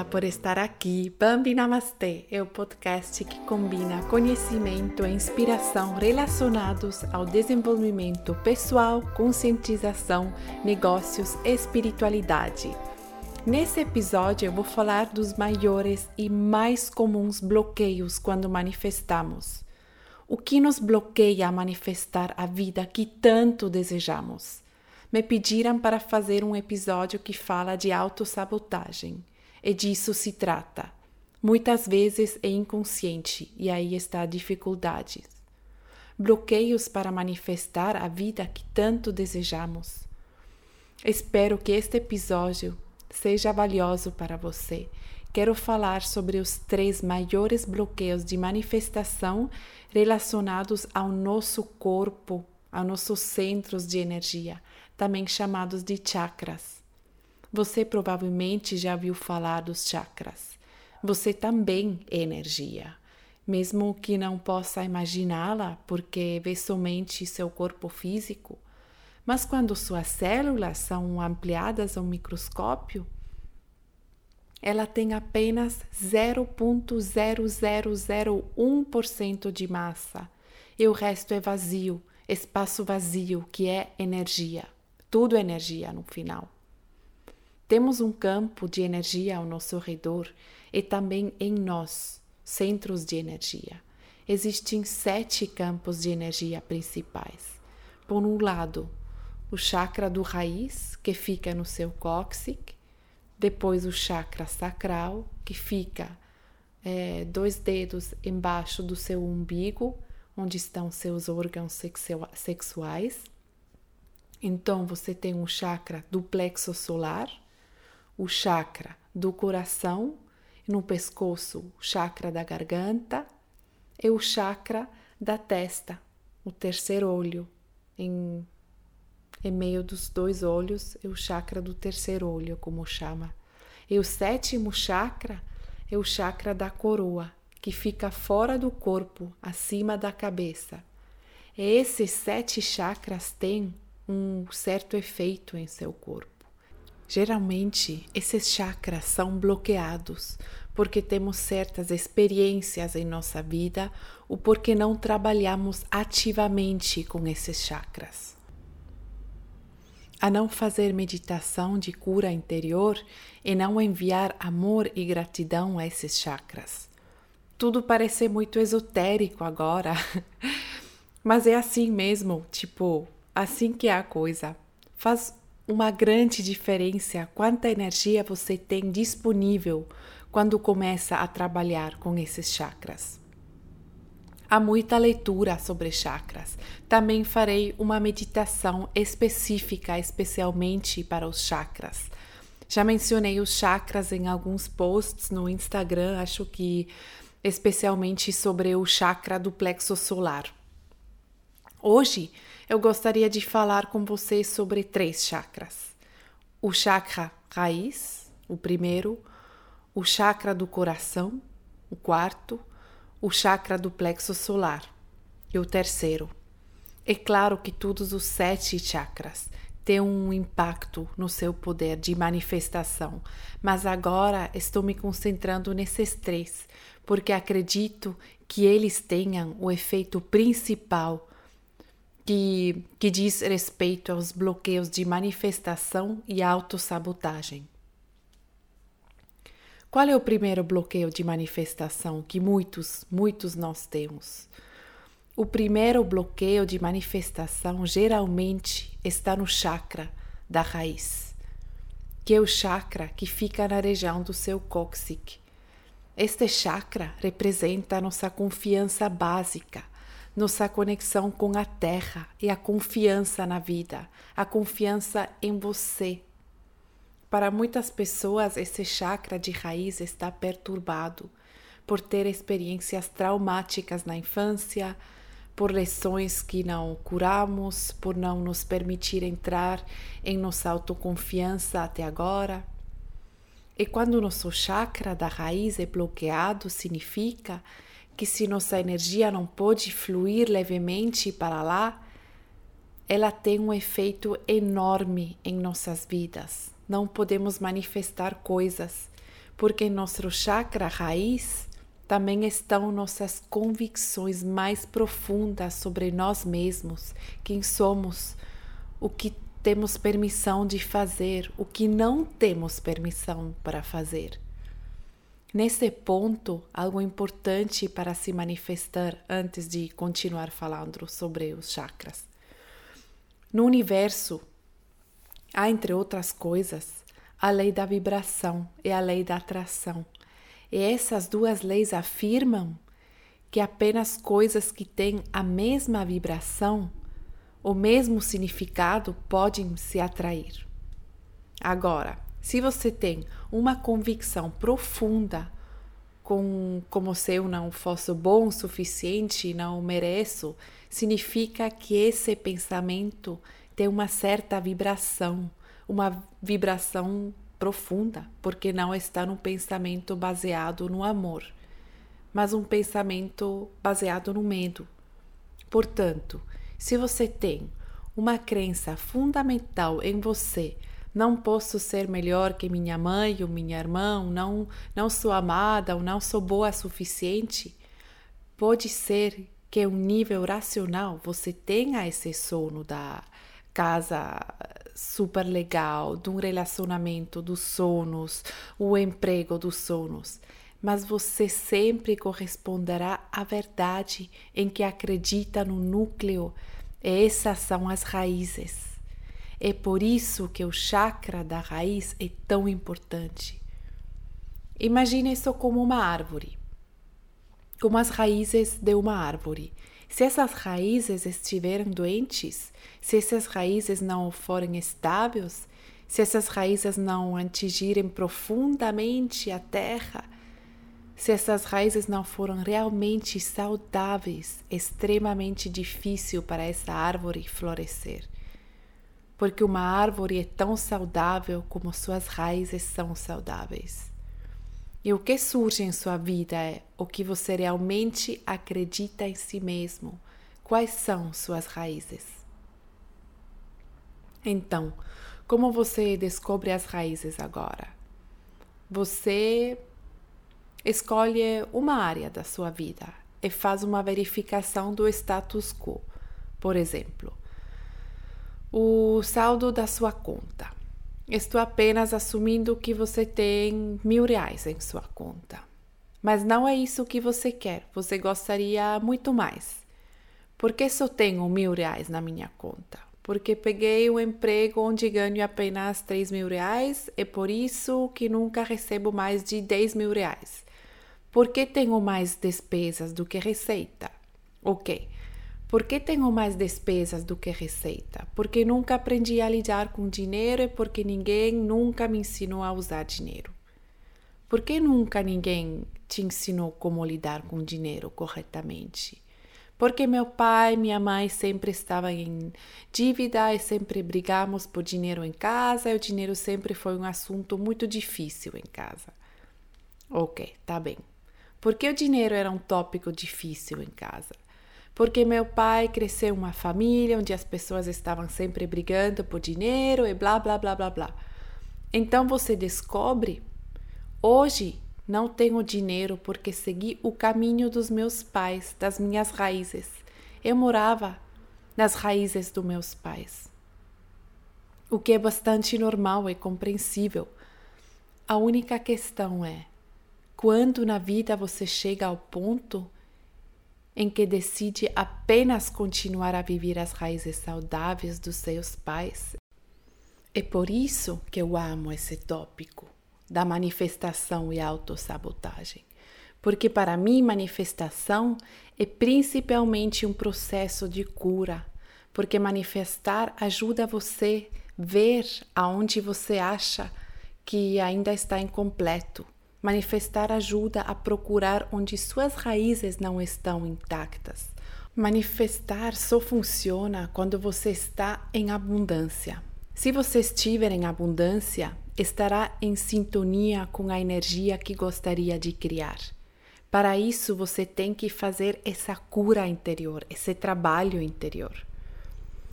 obrigada por estar aqui. Bambi Namastê é o podcast que combina conhecimento e inspiração relacionados ao desenvolvimento pessoal, conscientização, negócios e espiritualidade. Nesse episódio eu vou falar dos maiores e mais comuns bloqueios quando manifestamos. O que nos bloqueia a manifestar a vida que tanto desejamos? Me pediram para fazer um episódio que fala de autossabotagem. E disso se trata. Muitas vezes é inconsciente e aí está a dificuldade. Bloqueios para manifestar a vida que tanto desejamos. Espero que este episódio seja valioso para você. Quero falar sobre os três maiores bloqueios de manifestação relacionados ao nosso corpo, aos nossos centros de energia, também chamados de chakras. Você provavelmente já viu falar dos chakras. Você também é energia, mesmo que não possa imaginá-la porque vê somente seu corpo físico. Mas quando suas células são ampliadas ao microscópio, ela tem apenas 0,0001% de massa e o resto é vazio, espaço vazio, que é energia. Tudo é energia no final. Temos um campo de energia ao nosso redor e também em nós, centros de energia. Existem sete campos de energia principais. Por um lado, o chakra do raiz, que fica no seu cóccix, depois o chakra sacral, que fica é, dois dedos embaixo do seu umbigo, onde estão seus órgãos sexuais. Então você tem o chakra do plexo solar, o chakra do coração, no pescoço, o chakra da garganta e o chakra da testa, o terceiro olho, em em meio dos dois olhos é o chakra do terceiro olho, como chama. E o sétimo chakra é o chakra da coroa, que fica fora do corpo, acima da cabeça. E esses sete chakras têm um certo efeito em seu corpo. Geralmente, esses chakras são bloqueados porque temos certas experiências em nossa vida ou porque não trabalhamos ativamente com esses chakras a não fazer meditação de cura interior e não enviar amor e gratidão a esses chakras. Tudo parece muito esotérico agora, mas é assim mesmo, tipo, assim que é a coisa. Faz uma grande diferença quanta energia você tem disponível quando começa a trabalhar com esses chakras. Há muita leitura sobre chakras. Também farei uma meditação específica, especialmente para os chakras. Já mencionei os chakras em alguns posts no Instagram, acho que especialmente sobre o chakra do plexo solar. Hoje eu gostaria de falar com vocês sobre três chakras: o chakra raiz, o primeiro, o chakra do coração, o quarto, o chakra do plexo solar e o terceiro. É claro que todos os sete chakras têm um impacto no seu poder de manifestação, mas agora estou me concentrando nesses três, porque acredito que eles tenham o efeito principal que, que diz respeito aos bloqueios de manifestação e autossabotagem. Qual é o primeiro bloqueio de manifestação que muitos, muitos nós temos? O primeiro bloqueio de manifestação geralmente está no chakra da raiz, que é o chakra que fica na região do seu cóccix. Este chakra representa a nossa confiança básica, nossa conexão com a terra e a confiança na vida, a confiança em você, para muitas pessoas, esse chakra de raiz está perturbado por ter experiências traumáticas na infância, por lições que não curamos, por não nos permitir entrar em nossa autoconfiança até agora. E quando nosso chakra da raiz é bloqueado, significa que se nossa energia não pode fluir levemente para lá, ela tem um efeito enorme em nossas vidas não podemos manifestar coisas. porque em nosso chakra raiz também estão nossas convicções mais profundas sobre nós mesmos, quem somos, o que temos permissão de fazer, o que não temos permissão para fazer. Nesse ponto, algo importante para se manifestar antes de continuar falando sobre os chakras. No universo, há, entre outras coisas, a lei da vibração e a lei da atração. E essas duas leis afirmam que apenas coisas que têm a mesma vibração o mesmo significado podem se atrair. Agora, se você tem uma convicção profunda com como se eu não fosse bom o suficiente, não mereço, significa que esse pensamento tem uma certa vibração, uma vibração profunda, porque não está num pensamento baseado no amor, mas um pensamento baseado no medo. Portanto, se você tem uma crença fundamental em você, não posso ser melhor que minha mãe ou minha irmã, não, não sou amada ou não sou boa o suficiente, pode ser que um nível racional você tenha esse sono da casa super legal, de um relacionamento dos sonos, o emprego dos sonos mas você sempre corresponderá à verdade em que acredita no núcleo. Essas são as raízes. É por isso que o chakra da raiz é tão importante. Imagine isso como uma árvore, como as raízes de uma árvore. Se essas raízes estiverem doentes, se essas raízes não forem estáveis, se essas raízes não atingirem profundamente a terra, se essas raízes não foram realmente saudáveis, é extremamente difícil para essa árvore florescer. Porque uma árvore é tão saudável como suas raízes são saudáveis. E o que surge em sua vida é o que você realmente acredita em si mesmo. Quais são suas raízes? Então, como você descobre as raízes agora? Você Escolhe uma área da sua vida e faz uma verificação do status quo. Por exemplo, o saldo da sua conta. Estou apenas assumindo que você tem mil reais em sua conta. Mas não é isso que você quer, você gostaria muito mais. Por que só tenho mil reais na minha conta? Porque peguei um emprego onde ganho apenas três mil reais e por isso que nunca recebo mais de dez mil reais. Por que tenho mais despesas do que receita? Ok. Por que tenho mais despesas do que receita? Porque nunca aprendi a lidar com dinheiro e porque ninguém nunca me ensinou a usar dinheiro. Por que nunca ninguém te ensinou como lidar com dinheiro corretamente? Porque meu pai e minha mãe sempre estavam em dívida e sempre brigamos por dinheiro em casa e o dinheiro sempre foi um assunto muito difícil em casa. Ok, tá bem. Porque o dinheiro era um tópico difícil em casa. Porque meu pai cresceu uma família onde as pessoas estavam sempre brigando por dinheiro e blá blá blá blá blá. Então você descobre, hoje não tenho dinheiro porque segui o caminho dos meus pais, das minhas raízes. Eu morava nas raízes dos meus pais. O que é bastante normal e compreensível. A única questão é: quando na vida você chega ao ponto em que decide apenas continuar a viver as raízes saudáveis dos seus pais. É por isso que eu amo esse tópico da manifestação e autossabotagem. Porque para mim, manifestação é principalmente um processo de cura. Porque manifestar ajuda você ver aonde você acha que ainda está incompleto Manifestar ajuda a procurar onde suas raízes não estão intactas. Manifestar só funciona quando você está em abundância. Se você estiver em abundância, estará em sintonia com a energia que gostaria de criar. Para isso, você tem que fazer essa cura interior, esse trabalho interior.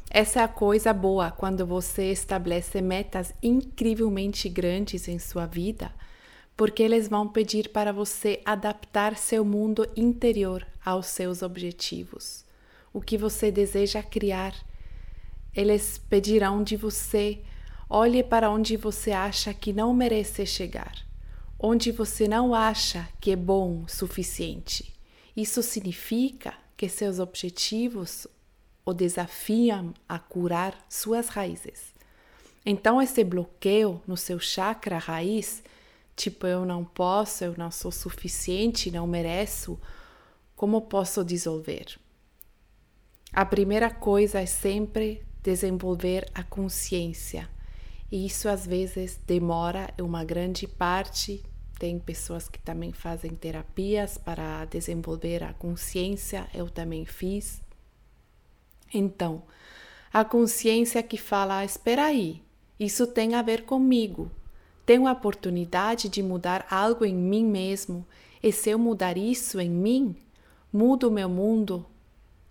Essa é a coisa boa quando você estabelece metas incrivelmente grandes em sua vida porque eles vão pedir para você adaptar seu mundo interior aos seus objetivos. O que você deseja criar. Eles pedirão de você, olhe para onde você acha que não merece chegar, onde você não acha que é bom o suficiente. Isso significa que seus objetivos o desafiam a curar suas raízes. Então, esse bloqueio no seu chakra raiz, tipo eu não posso, eu não sou suficiente, não mereço, como posso dissolver? A primeira coisa é sempre desenvolver a consciência. E isso às vezes demora uma grande parte. Tem pessoas que também fazem terapias para desenvolver a consciência, eu também fiz. Então, a consciência que fala: espera aí, isso tem a ver comigo. Tenho a oportunidade de mudar algo em mim mesmo, e se eu mudar isso em mim, mudo meu mundo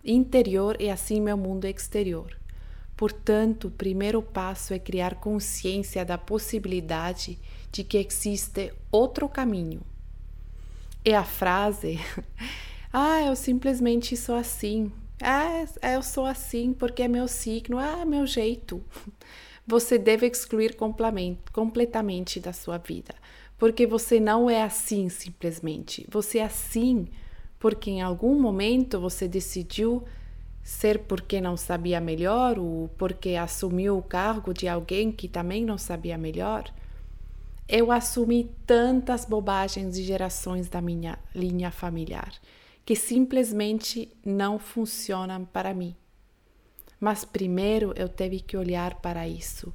interior e assim meu mundo exterior. Portanto, o primeiro passo é criar consciência da possibilidade de que existe outro caminho. E a frase: Ah, eu simplesmente sou assim. Ah, eu sou assim porque é meu signo. Ah, é meu jeito você deve excluir completamente da sua vida, porque você não é assim simplesmente. Você é assim porque em algum momento você decidiu ser porque não sabia melhor ou porque assumiu o cargo de alguém que também não sabia melhor. Eu assumi tantas bobagens de gerações da minha linha familiar que simplesmente não funcionam para mim. Mas primeiro eu tive que olhar para isso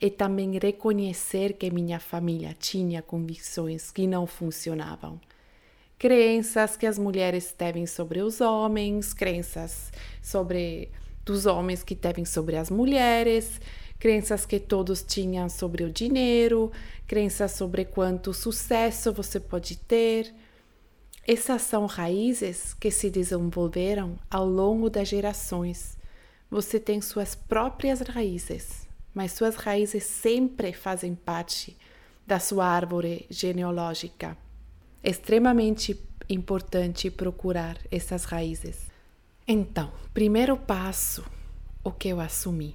e também reconhecer que minha família tinha convicções que não funcionavam. Crenças que as mulheres têm sobre os homens, crenças sobre dos homens que têm sobre as mulheres, crenças que todos tinham sobre o dinheiro, crenças sobre quanto sucesso você pode ter. Essas são raízes que se desenvolveram ao longo das gerações você tem suas próprias raízes, mas suas raízes sempre fazem parte da sua árvore genealógica. É extremamente importante procurar essas raízes. Então, primeiro passo, o que eu assumi.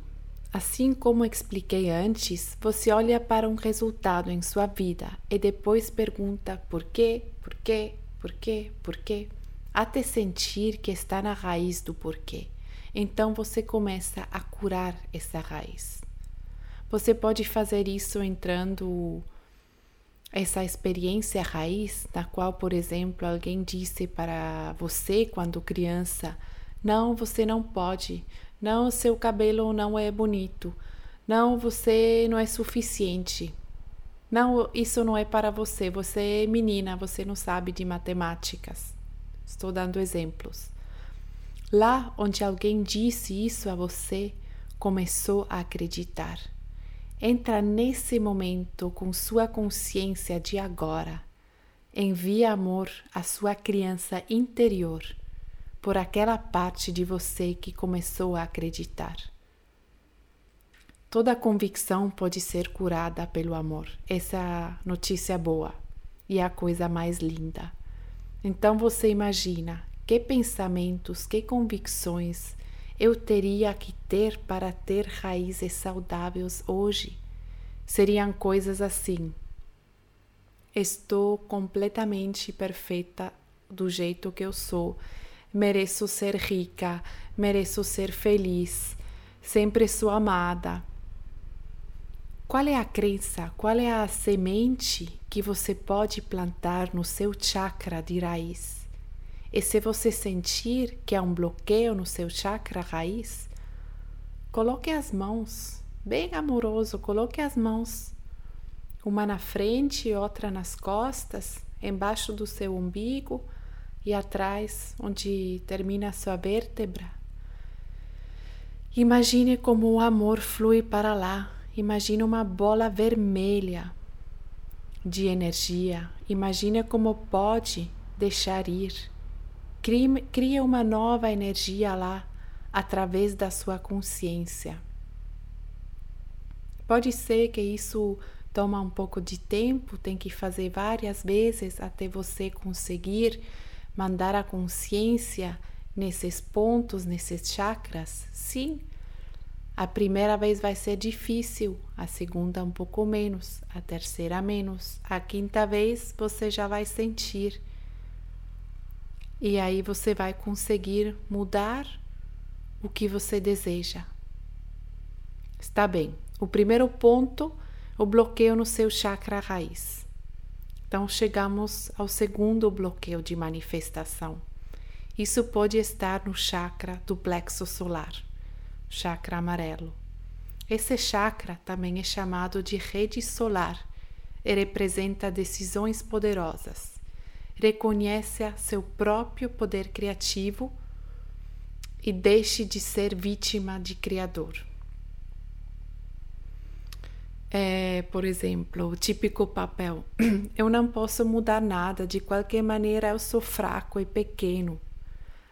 Assim como expliquei antes, você olha para um resultado em sua vida e depois pergunta por quê, por quê, por quê, por quê, até sentir que está na raiz do porquê. Então você começa a curar essa raiz. Você pode fazer isso entrando essa experiência raiz, na qual, por exemplo, alguém disse para você quando criança: "Não, você não pode. Não, seu cabelo não é bonito. Não, você não é suficiente. Não, isso não é para você. Você é menina, você não sabe de matemáticas." Estou dando exemplos. Lá onde alguém disse isso a você, começou a acreditar. Entra nesse momento com sua consciência de agora. Envia amor à sua criança interior, por aquela parte de você que começou a acreditar. Toda convicção pode ser curada pelo amor. Essa é notícia boa e a coisa mais linda. Então você imagina que pensamentos, que convicções eu teria que ter para ter raízes saudáveis hoje? Seriam coisas assim: estou completamente perfeita do jeito que eu sou, mereço ser rica, mereço ser feliz, sempre sou amada. Qual é a crença, qual é a semente que você pode plantar no seu chakra de raiz? E se você sentir que há um bloqueio no seu chakra raiz, coloque as mãos, bem amoroso, coloque as mãos, uma na frente e outra nas costas, embaixo do seu umbigo e atrás, onde termina a sua vértebra. Imagine como o amor flui para lá. Imagine uma bola vermelha de energia. Imagine como pode deixar ir Cria uma nova energia lá através da sua consciência. Pode ser que isso toma um pouco de tempo, tem que fazer várias vezes até você conseguir mandar a consciência nesses pontos, nesses chakras? Sim. A primeira vez vai ser difícil, a segunda um pouco menos, a terceira menos, a quinta vez você já vai sentir. E aí você vai conseguir mudar o que você deseja. Está bem. O primeiro ponto, o bloqueio no seu chakra raiz. Então chegamos ao segundo bloqueio de manifestação. Isso pode estar no chakra do plexo solar, chakra amarelo. Esse chakra também é chamado de rede solar e representa decisões poderosas. Reconheça seu próprio poder criativo e deixe de ser vítima de criador. É, por exemplo, o típico papel. Eu não posso mudar nada, de qualquer maneira eu sou fraco e pequeno.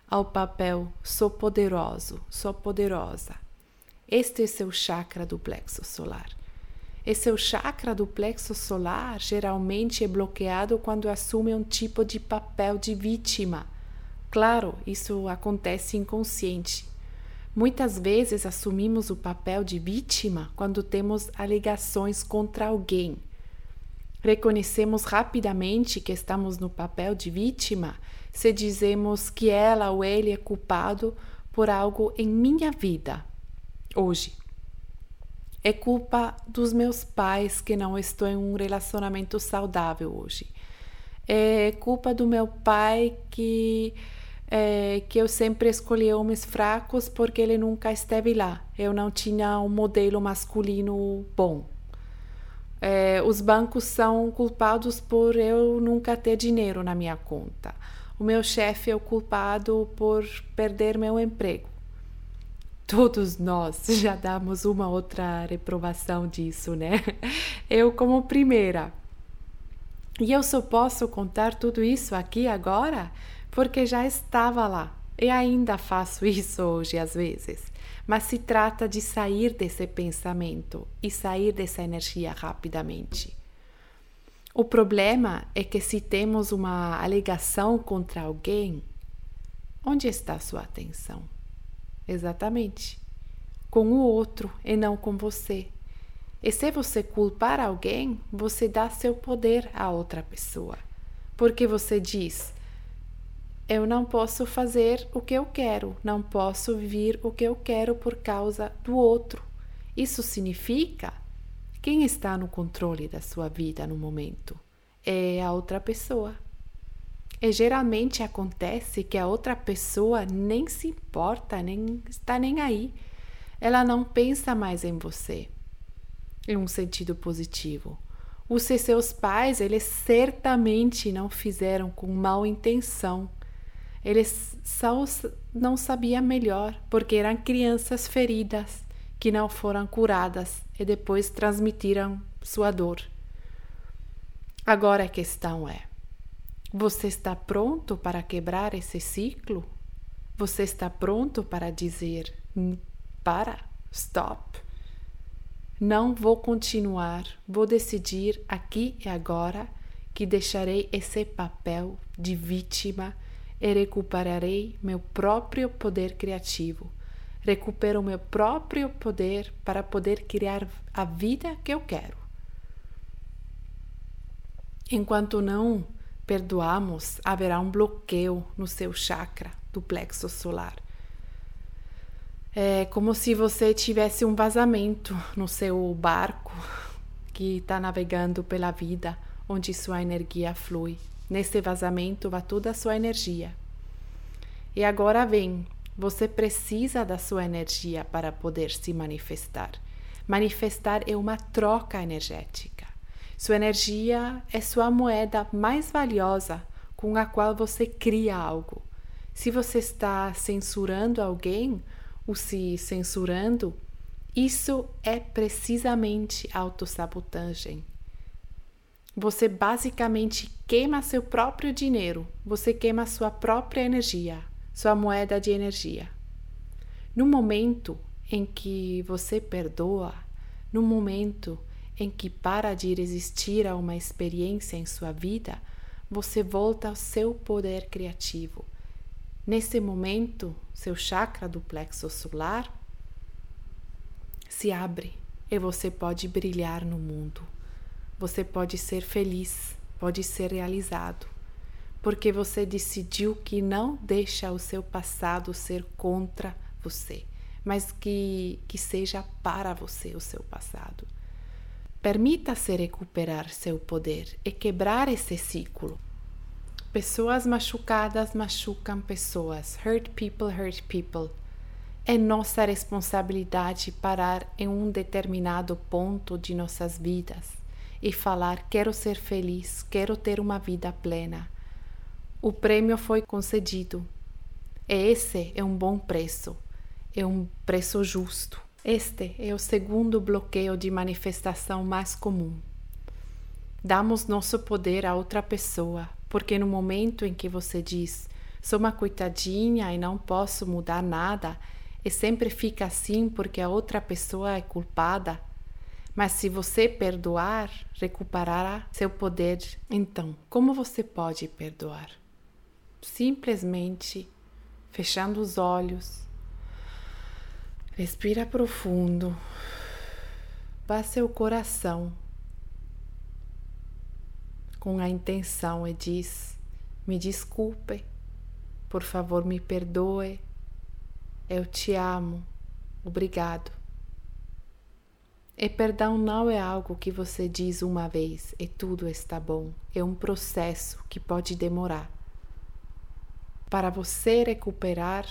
Ao papel, sou poderoso, sou poderosa. Este é seu chakra do plexo solar. E seu chakra do plexo solar geralmente é bloqueado quando assume um tipo de papel de vítima. Claro, isso acontece inconsciente. Muitas vezes assumimos o papel de vítima quando temos alegações contra alguém. Reconhecemos rapidamente que estamos no papel de vítima se dizemos que ela ou ele é culpado por algo em minha vida hoje. É culpa dos meus pais que não estou em um relacionamento saudável hoje. É culpa do meu pai que é, que eu sempre escolhi homens fracos porque ele nunca esteve lá. Eu não tinha um modelo masculino bom. É, os bancos são culpados por eu nunca ter dinheiro na minha conta. O meu chefe é o culpado por perder meu emprego. Todos nós já damos uma outra reprovação disso, né? Eu, como primeira. E eu só posso contar tudo isso aqui agora porque já estava lá e ainda faço isso hoje às vezes. Mas se trata de sair desse pensamento e sair dessa energia rapidamente. O problema é que se temos uma alegação contra alguém, onde está sua atenção? Exatamente. Com o outro e não com você. E se você culpar alguém, você dá seu poder a outra pessoa. Porque você diz: eu não posso fazer o que eu quero, não posso vir o que eu quero por causa do outro. Isso significa quem está no controle da sua vida no momento é a outra pessoa. E geralmente acontece que a outra pessoa nem se importa, nem está nem aí. Ela não pensa mais em você, em um sentido positivo. Os seus pais, eles certamente não fizeram com mal intenção eles só não sabiam melhor, porque eram crianças feridas que não foram curadas e depois transmitiram sua dor. Agora a questão é: você está pronto para quebrar esse ciclo? Você está pronto para dizer para, stop? Não vou continuar, vou decidir aqui e agora que deixarei esse papel de vítima e recuperarei meu próprio poder criativo. Recupero meu próprio poder para poder criar a vida que eu quero. Enquanto não perdoamos, haverá um bloqueio no seu chakra do plexo solar. É como se você tivesse um vazamento no seu barco que está navegando pela vida, onde sua energia flui. Nesse vazamento vai toda a sua energia. E agora vem, você precisa da sua energia para poder se manifestar. Manifestar é uma troca energética. Sua energia é sua moeda mais valiosa com a qual você cria algo. Se você está censurando alguém ou se censurando, isso é precisamente autossabotagem. Você basicamente queima seu próprio dinheiro, você queima sua própria energia, sua moeda de energia. No momento em que você perdoa, no momento em que para de resistir a uma experiência em sua vida, você volta ao seu poder criativo. Nesse momento, seu chakra do plexo solar se abre e você pode brilhar no mundo. Você pode ser feliz, pode ser realizado, porque você decidiu que não deixa o seu passado ser contra você, mas que, que seja para você o seu passado. Permita-se recuperar seu poder e quebrar esse ciclo. Pessoas machucadas machucam pessoas. Hurt people hurt people. É nossa responsabilidade parar em um determinado ponto de nossas vidas e falar: quero ser feliz, quero ter uma vida plena. O prêmio foi concedido. E esse é um bom preço, é um preço justo. Este é o segundo bloqueio de manifestação mais comum. Damos nosso poder a outra pessoa, porque no momento em que você diz sou uma coitadinha e não posso mudar nada, e sempre fica assim porque a outra pessoa é culpada. Mas se você perdoar, recuperará seu poder. Então, como você pode perdoar? Simplesmente fechando os olhos. Respira profundo. Vá seu coração com a intenção e diz: Me desculpe, por favor, me perdoe eu te amo. Obrigado. E perdão não é algo que você diz uma vez e tudo está bom. É um processo que pode demorar. Para você recuperar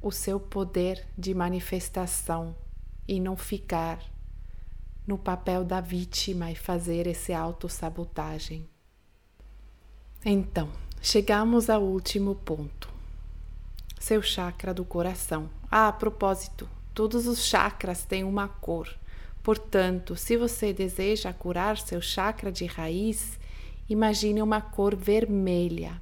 o seu poder de manifestação e não ficar no papel da vítima e fazer esse autossabotagem. Então, chegamos ao último ponto seu chakra do coração. Ah, a propósito, todos os chakras têm uma cor. Portanto, se você deseja curar seu chakra de raiz, imagine uma cor vermelha.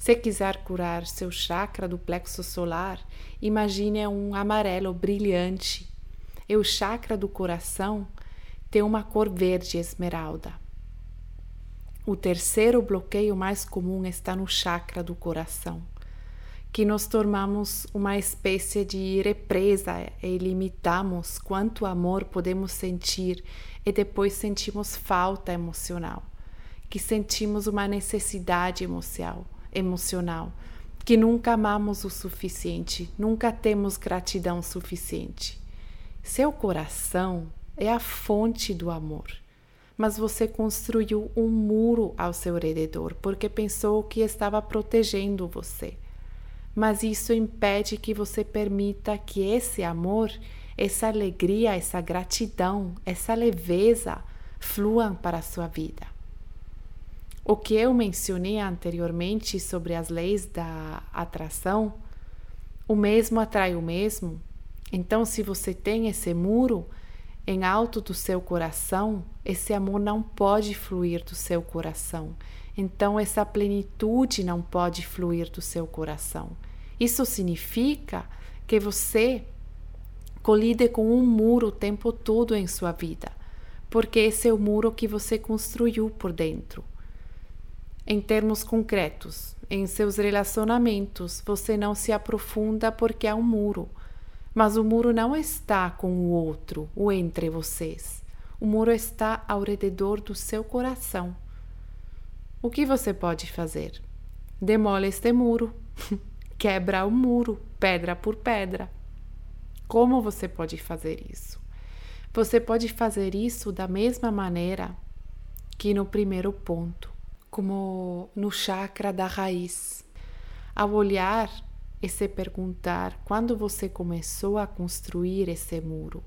Se quiser curar seu chakra do plexo solar, imagine um amarelo brilhante. E o chakra do coração tem uma cor verde esmeralda. O terceiro bloqueio mais comum está no chakra do coração que nos tornamos uma espécie de represa e limitamos quanto amor podemos sentir e depois sentimos falta emocional, que sentimos uma necessidade emocional, emocional, que nunca amamos o suficiente, nunca temos gratidão suficiente. Seu coração é a fonte do amor, mas você construiu um muro ao seu redor porque pensou que estava protegendo você mas isso impede que você permita que esse amor, essa alegria, essa gratidão, essa leveza fluam para a sua vida. O que eu mencionei anteriormente sobre as leis da atração, o mesmo atrai o mesmo. Então, se você tem esse muro em alto do seu coração, esse amor não pode fluir do seu coração. Então, essa plenitude não pode fluir do seu coração. Isso significa que você colide com um muro o tempo todo em sua vida, porque esse é o muro que você construiu por dentro. Em termos concretos, em seus relacionamentos, você não se aprofunda porque há um muro, mas o muro não está com o outro ou entre vocês. O muro está ao redor do seu coração. O que você pode fazer? Demole este muro. quebra o muro, pedra por pedra. Como você pode fazer isso? Você pode fazer isso da mesma maneira que no primeiro ponto, como no chakra da raiz. Ao olhar e se perguntar quando você começou a construir esse muro,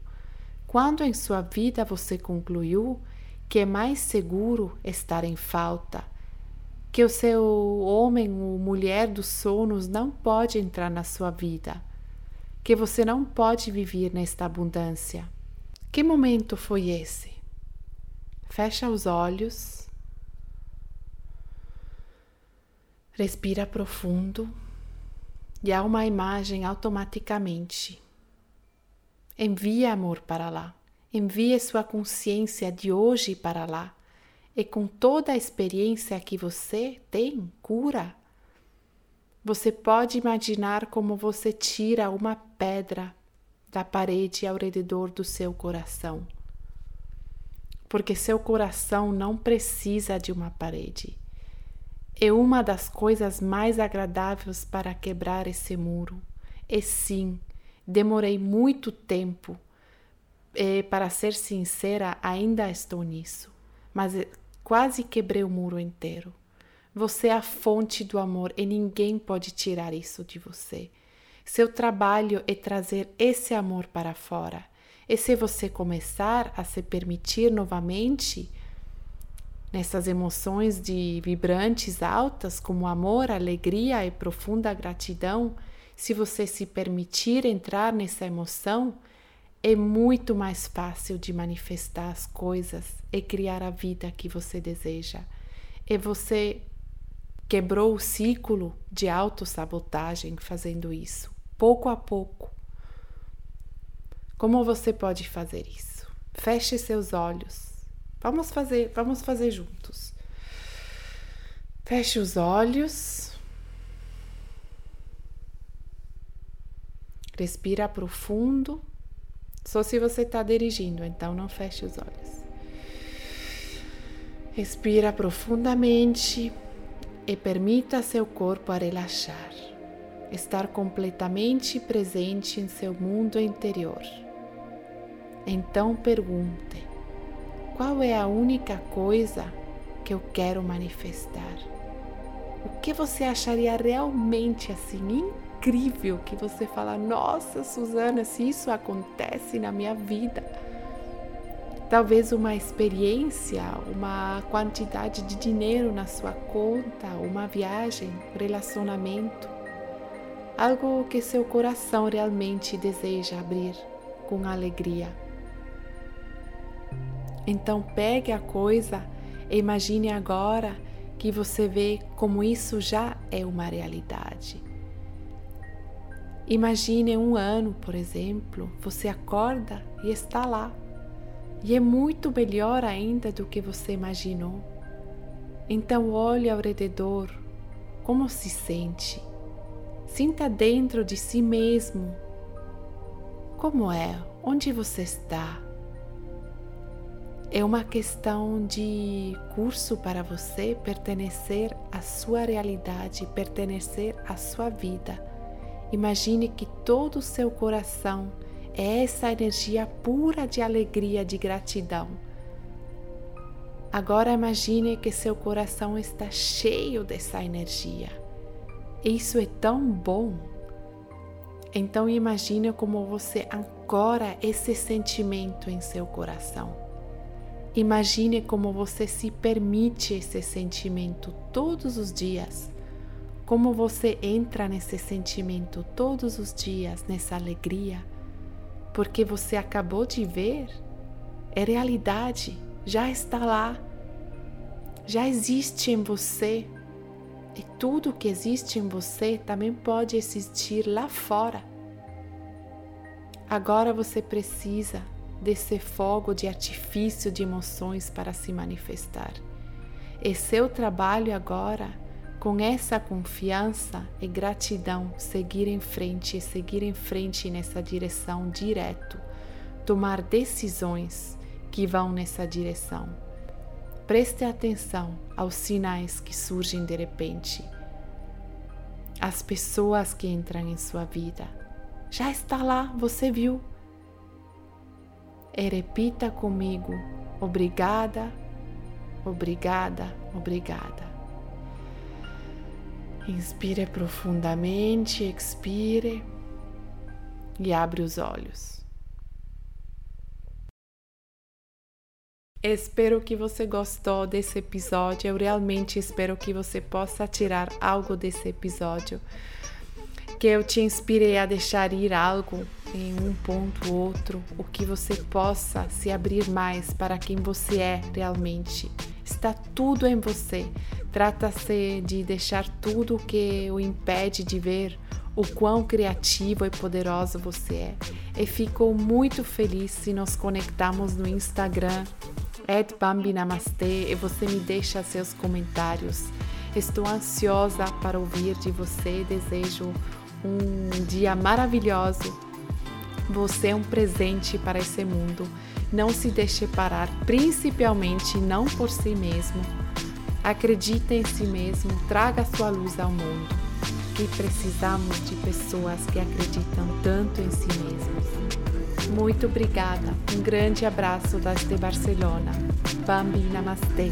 quando em sua vida você concluiu que é mais seguro estar em falta que o seu homem ou mulher dos sonos não pode entrar na sua vida, que você não pode viver nesta abundância. Que momento foi esse? Fecha os olhos, respira profundo e há uma imagem automaticamente. Envia amor para lá. Envie sua consciência de hoje para lá e com toda a experiência que você tem, cura. Você pode imaginar como você tira uma pedra da parede ao redor do seu coração. Porque seu coração não precisa de uma parede. É uma das coisas mais agradáveis para quebrar esse muro. E sim, demorei muito tempo. E, para ser sincera, ainda estou nisso. Mas Quase quebrei o muro inteiro. Você é a fonte do amor e ninguém pode tirar isso de você. Seu trabalho é trazer esse amor para fora. E se você começar a se permitir novamente nessas emoções de vibrantes altas, como amor, alegria e profunda gratidão, se você se permitir entrar nessa emoção, é muito mais fácil de manifestar as coisas e criar a vida que você deseja. E você quebrou o ciclo de autossabotagem fazendo isso, pouco a pouco. Como você pode fazer isso? Feche seus olhos. Vamos fazer, vamos fazer juntos. Feche os olhos. Respira profundo. Só se você está dirigindo, então não feche os olhos. Respira profundamente e permita seu corpo a relaxar, estar completamente presente em seu mundo interior. Então pergunte: qual é a única coisa que eu quero manifestar? O que você acharia realmente assim incrível que você fala: Nossa, Suzana, se isso acontece na minha vida. Talvez uma experiência, uma quantidade de dinheiro na sua conta, uma viagem, relacionamento, algo que seu coração realmente deseja abrir com alegria. Então pegue a coisa e imagine agora que você vê como isso já é uma realidade. Imagine um ano, por exemplo, você acorda e está lá. E é muito melhor ainda do que você imaginou. Então olhe ao redor, como se sente. Sinta dentro de si mesmo. Como é? Onde você está? É uma questão de curso para você pertencer à sua realidade, pertencer à sua vida Imagine que todo o seu coração é essa energia pura de alegria, de gratidão. Agora imagine que seu coração está cheio dessa energia. Isso é tão bom. Então imagine como você ancora esse sentimento em seu coração. Imagine como você se permite esse sentimento todos os dias como você entra nesse sentimento todos os dias, nessa alegria, porque você acabou de ver, é realidade, já está lá, já existe em você. E tudo que existe em você também pode existir lá fora. Agora você precisa desse fogo de artifício de emoções para se manifestar. E seu trabalho agora com essa confiança e gratidão, seguir em frente e seguir em frente nessa direção direto, tomar decisões que vão nessa direção. Preste atenção aos sinais que surgem de repente. As pessoas que entram em sua vida. Já está lá, você viu. E repita comigo: obrigada, obrigada, obrigada. Inspire profundamente, expire e abre os olhos. Espero que você gostou desse episódio. Eu realmente espero que você possa tirar algo desse episódio. Que eu te inspire a deixar ir algo em um ponto ou outro, o que você possa se abrir mais para quem você é realmente. Está tudo em você. Trata-se de deixar tudo que o impede de ver o quão criativo e poderoso você é. E fico muito feliz se nos conectarmos no Instagram, @bambinamastê e você me deixa seus comentários. Estou ansiosa para ouvir de você. Desejo um dia maravilhoso. Você é um presente para esse mundo. Não se deixe parar, principalmente não por si mesmo. Acredite em si mesmo, traga sua luz ao mundo. Que precisamos de pessoas que acreditam tanto em si mesmos. Muito obrigada. Um grande abraço desde Barcelona. Bambi Namastê.